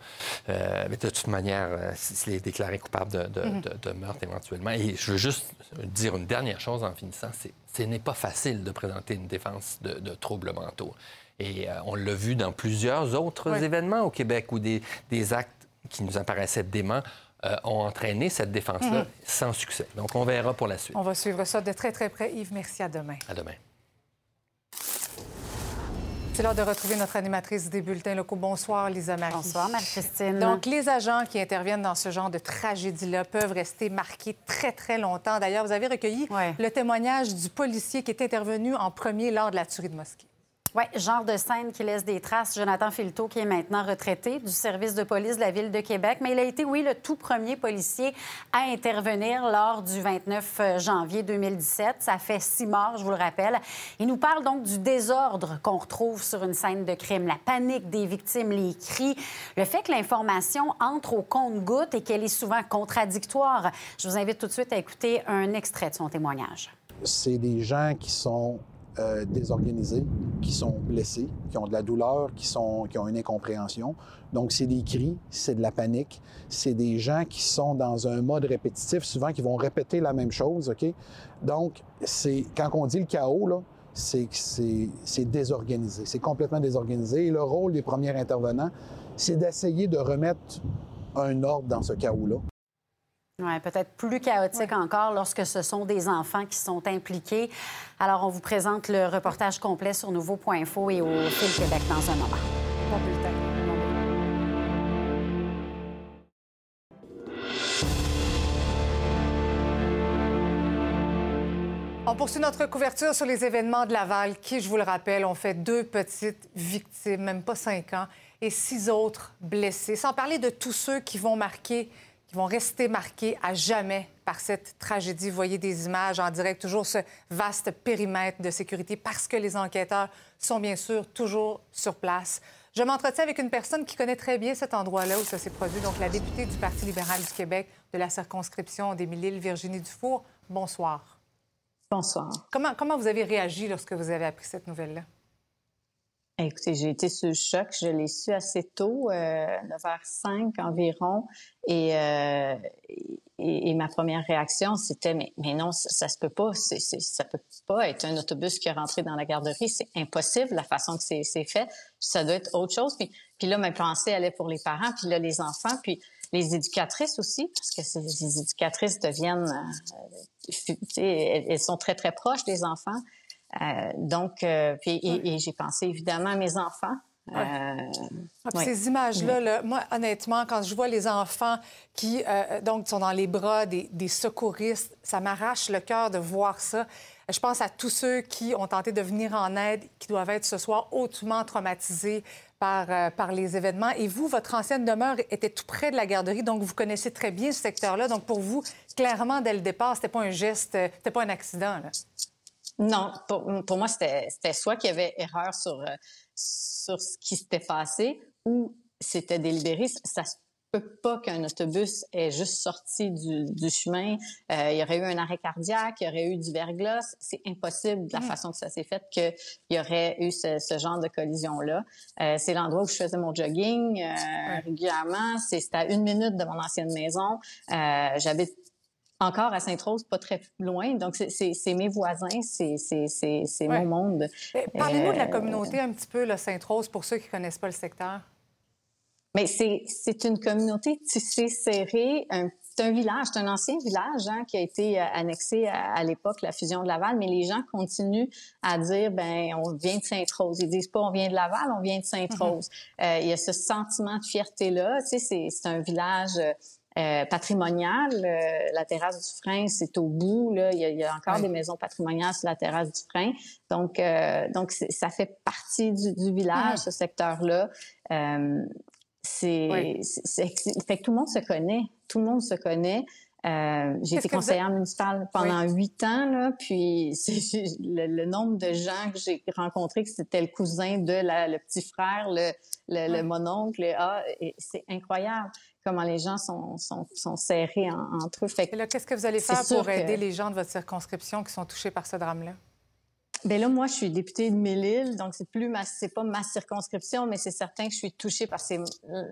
Euh, mais de toute manière, euh, s'il est déclaré coupable de, de- Mhm. de- de meurtre éventuellement. Et je veux juste dire une dernière chose en finissant, c'est ce n'est pas facile de présenter une défense de, de troubles mentaux. Et euh, on l'a vu dans plusieurs autres Oui. événements au Québec où des, des actes qui nous apparaissaient déments euh, ont entraîné cette défense-là Mhm. sans succès. Donc on verra pour la suite. On va suivre ça de très, très près. Yves, merci. À demain. À demain. C'est l'heure de retrouver notre animatrice des bulletins locaux. Bonsoir, Lisa Marie. Bonsoir, Marie-Christine. Donc, les agents qui interviennent dans ce genre de tragédie-là peuvent rester marqués très, très longtemps. D'ailleurs, vous avez recueilli le témoignage du policier qui est intervenu en premier lors de la tuerie de mosquée. Oui, genre de scène qui laisse des traces. Jonathan Filto, qui est maintenant retraité du service de police de la Ville de Québec, mais il a été, oui, le tout premier policier à intervenir lors du 29 janvier 2017. Ça fait six morts, je vous le rappelle. Il nous parle donc du désordre qu'on retrouve sur une scène de crime, la panique des victimes, les cris, le fait que l'information entre au compte-goutte et qu'elle est souvent contradictoire. Je vous invite tout de suite à écouter un extrait de son témoignage. c'est des gens qui sont euh, désorganisés, qui sont blessés, qui ont de la douleur, qui, sont, qui ont une incompréhension. Donc, c'est des cris, c'est de la panique. C'est des gens qui sont dans un mode répétitif, souvent qui vont répéter la même chose, OK? Donc, c'est quand on dit le chaos, c'est c'est c'est désorganisé. C'est complètement désorganisé. Et le rôle des premiers intervenants, c'est d'essayer de remettre un ordre dans ce chaos-là. Oui, peut-être plus chaotique encore lorsque ce sont des enfants qui sont impliqués. Alors, on vous présente le reportage complet sur nouveau.info et au Fil Québec dans un moment. Bon bulletin. On poursuit notre couverture sur les événements de Laval qui, je vous le rappelle, ont fait deux petites victimes, même pas cinq ans, et six autres blessés. Sans parler de tous ceux qui vont marquer, qui vont rester marqués à jamais par cette tragédie. Vous voyez des images en direct, toujours ce vaste périmètre de sécurité parce que les enquêteurs sont bien sûr toujours sur place. Je m'entretiens avec une personne qui connaît très bien cet endroit-là où ça s'est produit, donc la députée du Parti libéral du Québec de la circonscription d'Émile-Île, Virginie Dufour. Bonsoir. Bonsoir. Comment, comment vous avez réagi lorsque vous avez appris cette nouvelle-là? Écoutez, j'ai été sous le choc. Je l'ai su assez tôt, euh, 9h05 environ. Et, euh, et, ma première réaction, c'était mais, mais non, ça, ça se peut pas. Ça peut pas être un autobus qui est rentré dans la garderie. C'est impossible la façon que c'est, fait. Ça doit être autre chose. Puis, puis là, ma pensée allait pour les parents, puis là, les enfants, puis les éducatrices aussi, parce que ces, éducatrices deviennent, euh, elles sont très, très proches des enfants. Donc, et j'ai pensé évidemment à mes enfants. Euh, ah, ces images-là, moi, honnêtement, quand je vois les enfants qui euh, donc sont dans les bras des, secouristes, ça m'arrache le cœur de voir ça. Je pense à tous ceux qui ont tenté de venir en aide, qui doivent être ce soir hautement traumatisés par, euh, par les événements. Et vous, votre ancienne demeure était tout près de la garderie, donc vous connaissez très bien ce secteur-là. Donc pour vous, clairement, dès le départ, c'était pas un geste, c'était pas un accident. Là. Non, pour, pour moi, c'était soit qu'il y avait erreur sur sur ce qui s'était passé ou c'était délibéré. Ça se peut pas qu'un autobus ait juste sorti du, chemin. Euh, il y aurait eu un arrêt cardiaque, il y aurait eu du verglas. C'est impossible de la mm. façon que ça s'est fait qu'il y aurait eu ce, genre de collision-là. Euh, c'est l'endroit où je faisais mon jogging euh, régulièrement. C'est à une minute de mon ancienne maison. J'habite encore à Sainte-Rose, pas très loin. Donc, c'est mes voisins, c'est mon monde. Parlez-nous de la euh, communauté un petit peu, Sainte-Rose, pour ceux qui ne connaissent pas le secteur. Mais c'est une communauté tissée, serrée, c'est un village, c'est un ancien village hein, qui a été euh, annexé à, l'époque, la fusion de Laval, mais les gens continuent à dire, ben on vient de Sainte-Rose. Ils disent pas on vient de Laval, on vient de Sainte-Rose. Mm-hmm. Euh, il y a ce sentiment de fierté-là. Tu sais, c'est un village euh, patrimonial. Euh, la terrasse du frein, c'est au bout. Là. Il, y a, encore des maisons patrimoniales sur la terrasse du frein. Donc, euh, donc ça fait partie du, du village, ce secteur-là. c'est, fait que tout le monde se connaît. Tout le monde se connaît. Euh, j'ai été conseillère municipale pendant huit ans, là, puis le, le, nombre de gens que j'ai rencontrés que c'était le cousin de la, le petit frère, le, le, le mononcle, ah, c'est incroyable comment les gens sont, sont, sont serrés entre eux. Fait qu'est-ce que vous allez faire pour aider les gens de votre circonscription qui sont touchés par ce drame-là? Bien là, moi, je suis députée de Mille-Îles, donc c'est plus ma, c'est pas ma circonscription, mais c'est certain que je suis touchée parce que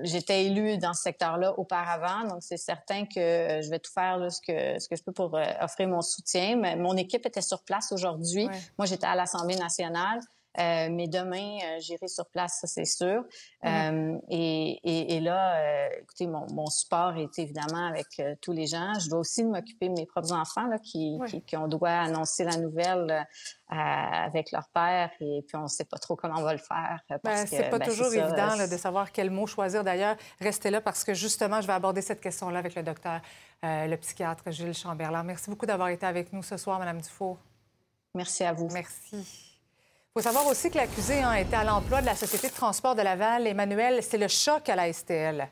j'étais élue dans ce secteur-là auparavant, donc c'est certain que je vais tout faire ce que ce que je peux pour euh, offrir mon soutien. Mais mon équipe était sur place aujourd'hui. Moi, j'étais à l'Assemblée nationale. Euh, mais demain, euh, j'irai sur place, ça c'est sûr. Euh, et, et, et, là, écoutez, mon, mon, support est évidemment avec tous les gens. Je dois aussi m'occuper de mes propres enfants là, qui, qui, qui, on doit annoncer la nouvelle avec leur père et puis on ne sait pas trop comment on va le faire. Ben, c'est pas ben, toujours évident là, de savoir quel mot choisir. D'ailleurs, restez là parce que justement, je vais aborder cette question-là avec le docteur, le psychiatre Gilles Chamberlain. Merci beaucoup d'avoir été avec nous ce soir, Madame Dufault. Merci à vous. Merci. Il faut savoir aussi que l'accusé a été à l'emploi de la Société de transport de Laval. Emmanuel, c'est le choc à la STL.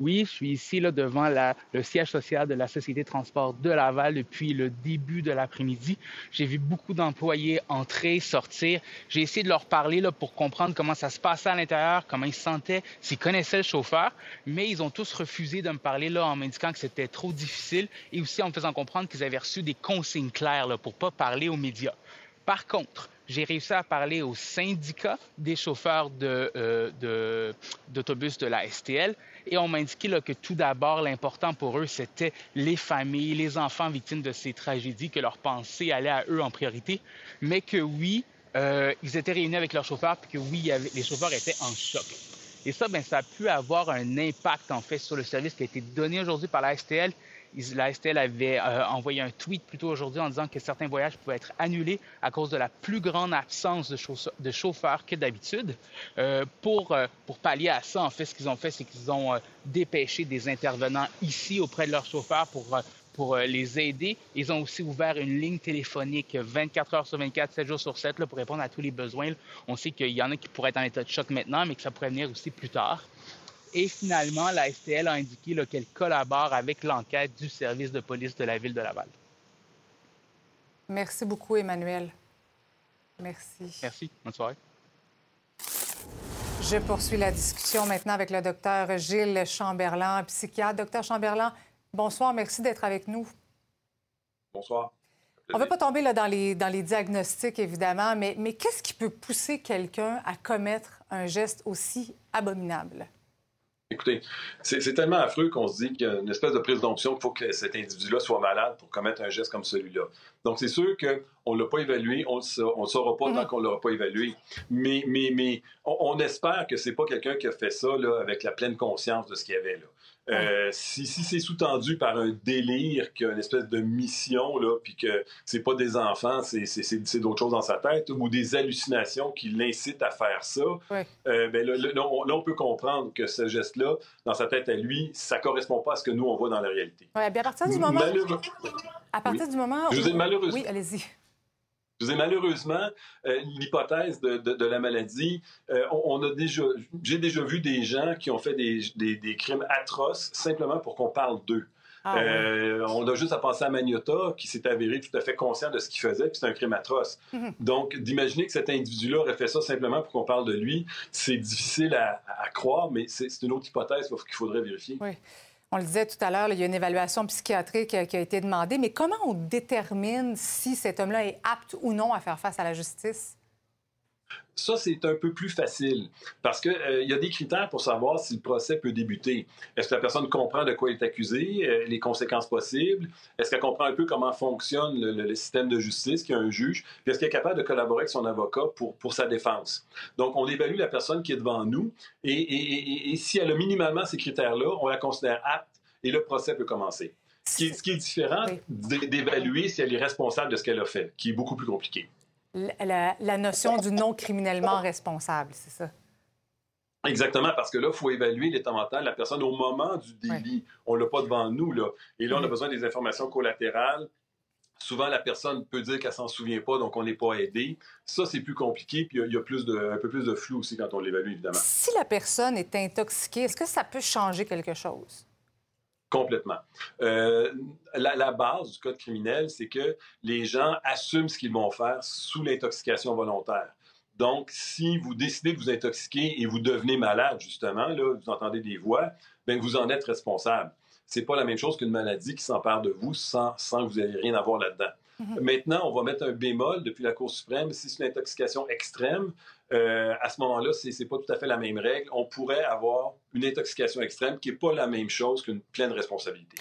Oui, je suis ici là, devant le siège social de la Société de transport de Laval depuis le début de l'après-midi. J'ai vu beaucoup d'employés entrer, sortir. J'ai essayé de leur parler là, pour comprendre comment ça se passait à l'intérieur, comment ils se sentaient, s'ils connaissaient le chauffeur, mais ils ont tous refusé de me parler là, en m'indiquant que c'était trop difficile et aussi en me faisant comprendre qu'ils avaient reçu des consignes claires là, pour pas parler aux médias. Par contre, j'ai réussi à parler au syndicat des chauffeurs euh, d'autobus de, la STL et on m'a indiqué que tout d'abord, l'important pour eux, c'était les familles, les enfants victimes de ces tragédies, que leur pensée allait à eux en priorité, mais que oui, euh, ils étaient réunis avec leurs chauffeurs, puis que oui, les chauffeurs étaient en choc. Et ça, ben, ça a pu avoir un impact, en fait, sur le service qui a été donné aujourd'hui par la STL STL avait euh, envoyé un tweet plutôt aujourd'hui en disant que certains voyages pouvaient être annulés à cause de la plus grande absence de, chauffeurs que d'habitude. Euh, pour, euh, pour pallier à ça, en fait, ce qu'ils ont fait, c'est qu'ils ont dépêché des intervenants ici auprès de leurs chauffeurs pour pour les aider. Ils ont aussi ouvert une ligne téléphonique 24 heures sur 24, 7 jours sur 7 là, pour répondre à tous les besoins. On sait qu'il y en a qui pourraient être en état de choc maintenant, mais que ça pourrait venir aussi plus tard. Et finalement, la STL a indiqué qu'elle collabore avec l'enquête du service de police de la ville de Laval. Merci beaucoup, Emmanuel. Merci. Merci. Bonne soirée. Je poursuis la discussion maintenant avec le docteur Gilles Chamberlain, psychiatre. Docteur Chamberlain, bonsoir. Merci d'être avec nous. Bonsoir. On ne veut pas tomber là, dans, les, dans les diagnostics, évidemment, mais, mais qu'est-ce qui peut pousser quelqu'un à commettre un geste aussi abominable? Écoutez, c'est tellement affreux qu'on se dit qu'il y a une espèce de prise d'onction qu'il faut que cet individu-là soit malade pour commettre un geste comme celui-là. Donc, c'est sûr qu'on ne l'a pas évalué, on ne saura pas tant mm-hmm. qu'on ne l'aura pas évalué. Mais, mais, mais on, espère que c'est pas quelqu'un qui a fait ça là, avec la pleine conscience de ce qu'il y avait là. Euh, si, si c'est sous-tendu par un délire, qu'il y a une espèce de mission, là, puis que c'est pas des enfants, c'est, c'est, c'est, c'est d'autres choses dans sa tête, ou des hallucinations qui l'incitent à faire ça, euh, ben là, là, on, là, on peut comprendre que ce geste-là, dans sa tête à lui, ça correspond pas à ce que nous, on voit dans la réalité. Oui, bien à partir du moment... Malheureux- À partir Oui. du moment où... Je veux dire, malheureusement- Oui, allez-y. Je dire, malheureusement, euh, l'hypothèse de, de- de la maladie, euh, on, on a déjà, j'ai déjà vu des gens qui ont fait des, des- des crimes atroces simplement pour qu'on parle d'eux. Ah, Euh, On a juste à penser à Magnota, qui s'est avéré tout à fait conscient de ce qu'il faisait, puis c'est un crime atroce. Donc, d'imaginer que cet individu-là aurait fait ça simplement pour qu'on parle de lui, c'est difficile à, à croire, mais c'est c'est une autre hypothèse qu'il faudrait vérifier. Oui. On le disait tout à l'heure, il y a une évaluation psychiatrique euh, qui a été demandée, mais comment on détermine si cet homme-là est apte ou non à faire face à la justice? Ça, c'est un peu plus facile parce qu'il y a des critères pour savoir si le procès peut débuter. Est-ce que la personne comprend de quoi elle est accusée, euh, les conséquences possibles? Est-ce qu'elle comprend un peu comment fonctionne le, le- le système de justice, qu'il y a un juge? Puis est-ce qu'elle est capable de collaborer avec son avocat pour, pour sa défense? Donc, on évalue la personne qui est devant nous et, et- et- et si elle a minimalement ces critères-là, on la considère apte et le procès peut commencer. Ce qui est, ce qui est différent d'é- d'évaluer si elle est responsable de ce qu'elle a fait, qui est beaucoup plus compliqué. La, notion du non criminellement responsable, c'est ça? Exactement, parce que là, il faut évaluer l'état mental de la personne au moment du délit. On ne l'a pas devant nous, là. Et là, on a besoin des informations collatérales. Souvent, la personne peut dire qu'elle s'en souvient pas, donc on n'est pas aidé. Ça, c'est plus compliqué, puis il y a- il y a, plus de, un peu plus de flou aussi quand on l'évalue, évidemment. Si la personne est intoxiquée, est-ce que ça peut changer quelque chose? Complètement. Euh, la, base du code criminel, c'est que les gens assument ce qu'ils vont faire sous l'intoxication volontaire. Donc, si vous décidez de vous intoxiquer et vous devenez malade, justement, là, vous entendez des voix, bien, vous en êtes responsable. C'est pas la même chose qu'une maladie qui s'empare de vous sans, sans que vous ayez rien à voir là-dedans. Maintenant, on va mettre un bémol depuis la Cour suprême. Si c'est une intoxication extrême, euh, à ce moment-là, c'est n'est pas tout à fait la même règle. On pourrait avoir une intoxication extrême qui n'est pas la même chose qu'une pleine responsabilité.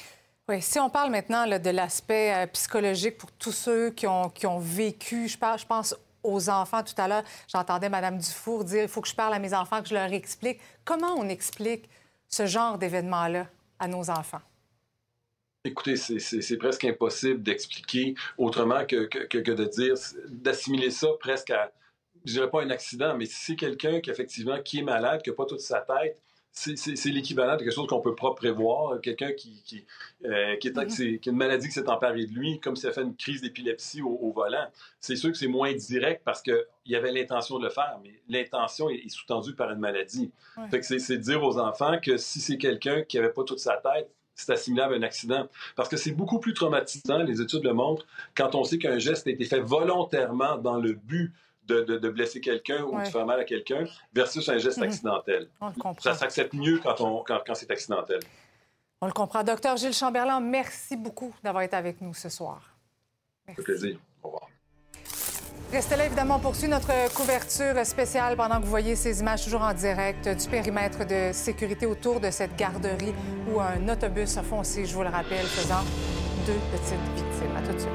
Oui, si on parle maintenant là, de l'aspect euh, psychologique pour tous ceux qui ont, qui ont vécu, je, parle, je pense aux enfants tout à l'heure, j'entendais Mme Dufour dire il faut que je parle à mes enfants, que je leur explique. Comment on explique ce genre d'événement-là à nos enfants? Écoutez, c'est- presque impossible d'expliquer autrement que, que- de dire, d'assimiler ça presque à, je dirais pas un accident, mais si c'est quelqu'un qui effectivement qui est malade, qui n'a pas toute sa tête, c'est- l'équivalent de quelque chose qu'on peut pas prévoir. Quelqu'un qui, qui, euh, qui, est- qui a une maladie qui s'est emparée de lui, comme s'il a fait une crise d'épilepsie au, au volant. C'est sûr que c'est moins direct parce qu'il y avait l'intention de le faire, mais l'intention est, est sous-tendue par une maladie. Ouais. Fait que c'est dire aux enfants que si c'est quelqu'un qui n'avait pas toute sa tête, c'est assimilable à un accident. Parce que c'est beaucoup plus traumatisant, les études le montrent, quand on sait qu'un geste a été fait volontairement dans le but de, de- de blesser quelqu'un ou Ouais. de faire mal à quelqu'un versus un geste Mhm. accidentel. On le comprend. Ça s'accepte mieux quand, on, quand, quand c'est accidentel. On le comprend. Docteur Gilles Chamberlain, merci beaucoup d'avoir été avec nous ce soir. Fait plaisir. Restez là, évidemment, on poursuit notre couverture spéciale pendant que vous voyez ces images toujours en direct du périmètre de sécurité autour de cette garderie où un autobus a foncé, je vous le rappelle, faisant deux petites victimes. À tout de suite.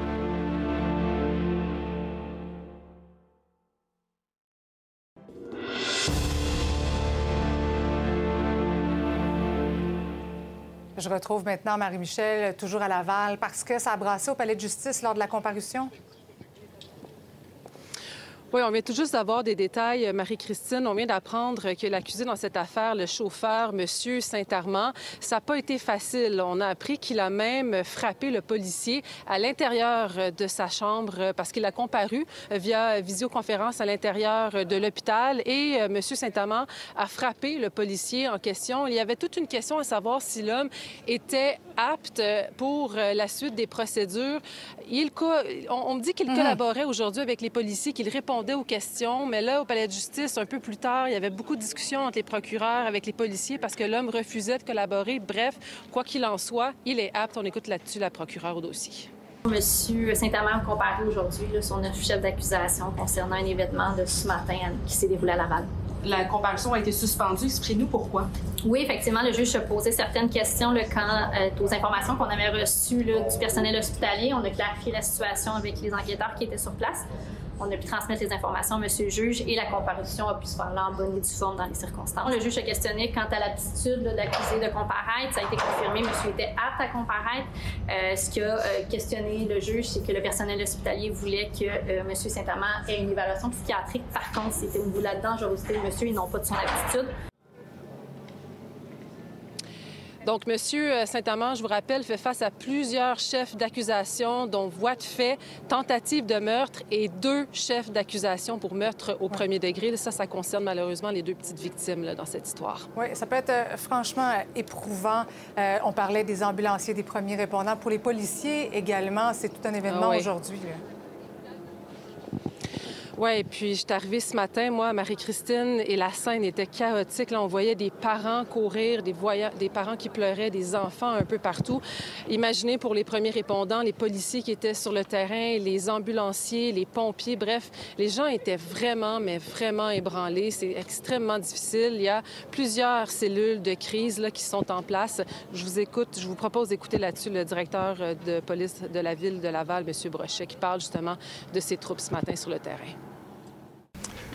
Je retrouve maintenant Marie-Michel, toujours à Laval, parce que ça a brassé au palais de justice lors de la comparution. Oui, on vient tout juste d'avoir des détails, euh, Marie-Christine. On vient d'apprendre que l'accusé dans cette affaire, le chauffeur, M. Saint-Armand, ça n'a pas été facile. On a appris qu'il a même frappé le policier à l'intérieur euh, de sa chambre euh, parce qu'il a comparu via visioconférence à l'intérieur de l'hôpital et M. Saint-Amand a frappé le policier en question. Il y avait toute une question à savoir si l'homme était apte pour la suite des procédures. Il, co- on, on me dit qu'il Mhm. collaborait aujourd'hui avec les policiers, qu'il répondait aux questions, mais là, au palais de justice, un peu plus tard, il y avait beaucoup de discussions entre les procureurs, avec les policiers, parce que l'homme refusait de collaborer. Bref, quoi qu'il en soit, il est apte. On écoute là-dessus la procureure au dossier. Monsieur Saint-Amand comparé aujourd'hui son neuf chef d'accusation concernant un événement de ce matin qui s'est déroulé à Laval. La comparution a été suspendue. Expliquez-nous pourquoi. Oui, effectivement, le juge se posait certaines questions euh, aux informations qu'on avait reçues du personnel hospitalier. On a clarifié la situation avec les enquêteurs qui étaient sur place. On a pu transmettre les informations à M. le juge et la comparution a pu se faire là en bonne et due forme dans les circonstances. Le juge a questionné quant à l'aptitude d'accusé de comparaître. Ça a été confirmé, monsieur était apte à comparaître. Euh, ce qui a questionné le juge, c'est que le personnel hospitalier voulait que M. Saint-Amand ait une évaluation psychiatrique. Par contre, c'était au de la dangerosité de monsieur et non pas de son aptitude. Donc, M. Saint-Amand, je vous rappelle, fait face à plusieurs chefs d'accusation, dont voie de fait, tentative de meurtre et deux chefs d'accusation pour meurtre au premier degré. Ça, ça concerne malheureusement les deux petites victimes là, dans cette histoire. Oui, ça peut être euh, franchement euh, éprouvant. Euh, on parlait des ambulanciers, des premiers répondants. Pour les policiers également, c'est tout un événement Ah oui. aujourd'hui. Oui, puis je suis arrivée ce matin, moi, à Marie-Christine, et la scène était chaotique. Là, on voyait des parents courir, des parents qui pleuraient, des enfants un peu partout. Imaginez pour les premiers répondants, les policiers qui étaient sur le terrain, les ambulanciers, les pompiers, bref, les gens étaient vraiment, mais vraiment ébranlés. C'est extrêmement difficile. Il y a plusieurs cellules de crise là, qui sont en place. Je vous écoute, je vous propose d'écouter là-dessus le directeur euh, de police de la ville de Laval, M. Brochet, qui parle justement de ses troupes ce matin sur le terrain.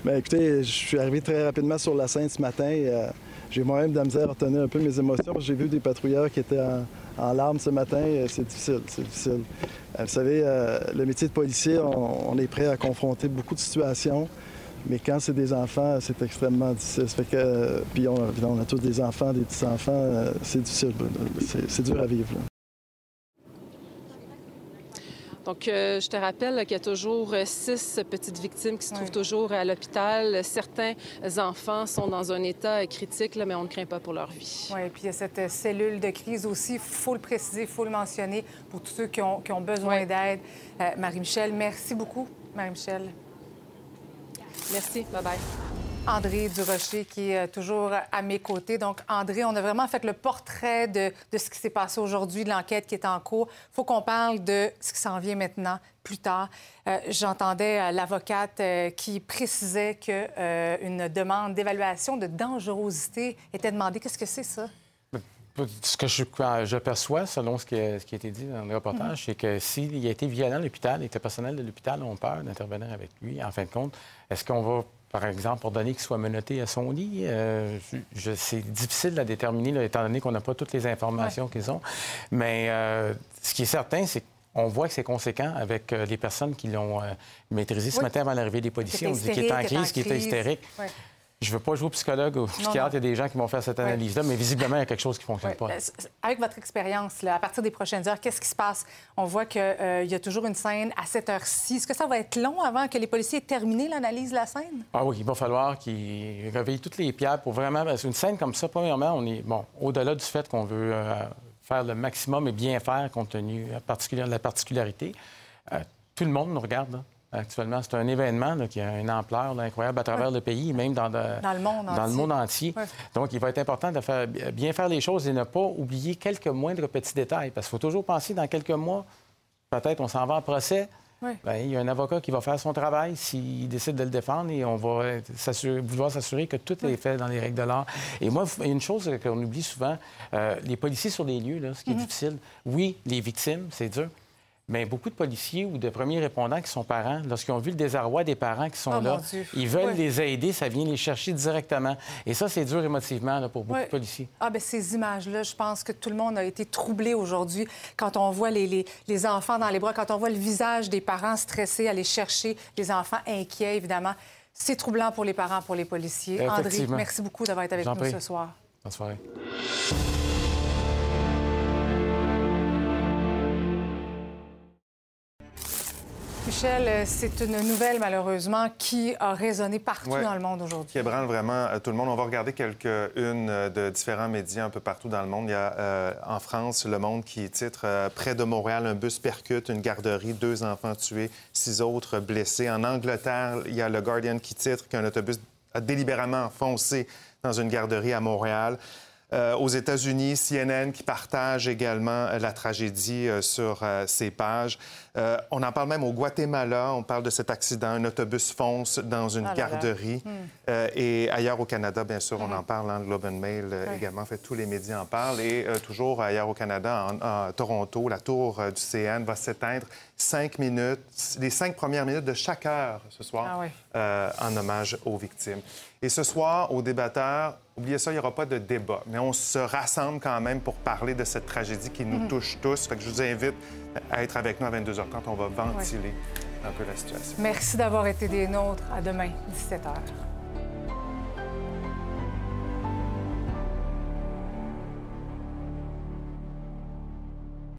Bien, écoutez, je suis arrivé très rapidement sur la scène ce matin. euh, j'ai moi-même de la misère à retenir un peu mes émotions j'ai vu des patrouilleurs qui étaient en, en larmes ce matin. et C'est difficile, c'est difficile. Euh, vous savez, euh, le métier de policier, on, on est prêt à confronter beaucoup de situations. Mais quand c'est des enfants, c'est extrêmement difficile. Ça fait que, euh, puis on, on a tous des enfants, des petits-enfants. euh, c'est difficile. C'est, c'est dur à vivre. là. Donc, euh, je te rappelle qu'il y a toujours euh, six petites victimes qui se trouvent toujours à l'hôpital. Certains enfants sont dans un état critique, là, mais on ne craint pas pour leur vie. Oui, puis il y a cette euh, cellule de crise aussi, il faut le préciser, il faut le mentionner pour tous ceux qui ont, qui ont besoin d'aide. Euh, Marie-Michel, merci beaucoup, Marie-Michel. Merci. Bye-bye. André Durocher qui est euh, toujours à mes côtés. Donc, André, on a vraiment fait le portrait de, de ce qui s'est passé aujourd'hui, de l'enquête qui est en cours. Il faut qu'on parle de ce qui s'en vient maintenant, plus tard. Euh, J'entendais euh, l'avocate euh, qui précisait qu'une demande d'évaluation de dangerosité était demandée. Qu'est-ce que c'est, ça? Ce que je, je perçois, selon ce qui, a, ce qui a été dit dans le reportage, Mhm. c'est que s'il a été violent à l'hôpital et que le personnel de l'hôpital ont peur d'intervenir avec lui, en fin de compte, est-ce qu'on va, par exemple, ordonner qu'il soit menotté à son lit? Euh, je- c'est difficile à déterminer, là, étant donné qu'on n'a pas toutes les informations qu'ils ont. Mais euh, ce qui est certain, c'est qu'on voit que c'est conséquent avec euh, les personnes qui l'ont maîtrisé ce Oui. matin avant l'arrivée des policiers. On dit qu'il était en crise, qu'il était hystérique. Ouais. Je ne veux pas jouer au psychologue ou au psychiatre. Il y a des gens qui vont faire cette analyse-là, mais visiblement, il y a quelque chose qui ne fonctionne pas. Euh, Avec votre expérience, à partir des prochaines heures, qu'est-ce qui se passe? On voit qu'il y a toujours une scène à cette heure-ci. Est-ce que ça va être long avant que les policiers aient terminé l'analyse de la scène? Ah oui, il va falloir qu'ils réveillent toutes les pierres pour vraiment. Parce qu'une scène comme ça, premièrement, on est. Bon, au-delà du fait qu'on veut euh, faire le maximum et bien faire compte tenu euh, particulier- de la particularité, euh, tout le monde nous regarde. là, Actuellement, c'est un événement là, qui a une ampleur là, incroyable à travers le pays, même dans, de- Dans le monde dans le entier. monde entier. Ouais. Donc, il va être important de faire, bien faire les choses et ne pas oublier quelques moindres petits détails. Parce qu'il faut toujours penser, dans quelques mois, peut-être on s'en va en procès. Oui. Bien, il y a un avocat qui va faire son travail s'il décide de le défendre et on va vouloir s'assurer que tout est fait dans les règles de l'art. Et moi, il y a une chose qu'on oublie souvent, euh, les policiers sur les lieux, là, ce qui est Mhm. difficile, oui, les victimes, c'est dur. Mais beaucoup de policiers ou de premiers répondants qui sont parents, lorsqu'ils ont vu le désarroi des parents qui sont Oh, là, ils veulent Oui. les aider, ça vient les chercher directement. Et ça, c'est dur émotivement là, pour beaucoup de policiers. Ah, ben ces images-là, je pense que tout le monde a été troublé aujourd'hui quand on voit les, les- les enfants dans les bras, quand on voit le visage des parents stressés, aller chercher les enfants inquiets, évidemment. C'est troublant pour les parents, pour les policiers. André, merci beaucoup d'avoir été avec nous prie. ce soir. Bonne soirée. Michel, c'est une nouvelle, malheureusement, qui a résonné partout Ouais. dans le monde aujourd'hui. qui ébranle vraiment euh, tout le monde. On va regarder quelques-unes euh, de différents médias un peu partout dans le monde. Il y a euh, en France Le Monde qui titre euh, Près de Montréal, un bus percute une garderie, deux enfants tués, six autres blessés. En Angleterre, il y a Le Guardian qui titre qu'un autobus a délibérément foncé dans une garderie à Montréal. Euh, aux États-Unis, CNN qui partage également la tragédie sur ses pages. On en parle même au Guatemala. On parle de cet accident. Un autobus fonce dans une Ah là là. garderie. Hmm. et ailleurs au Canada, bien sûr, on Mhm. en parle. Hein, Globe and Mail Ouais. également. Fait, tous les médias en parlent. Et toujours ailleurs au Canada, en, en Toronto, la tour du CN va s'éteindre cinq minutes, les cinq premières minutes de chaque heure ce soir, Ah euh, en hommage aux victimes. Et ce soir, aux débatteurs, oubliez ça, il n'y aura pas de débat, mais on se rassemble quand même pour parler de cette tragédie qui nous Mhm. touche tous. Fait que je vous invite à être avec nous à 22h30. On va ventiler un peu la situation. Merci d'avoir été des nôtres. À demain, 17h.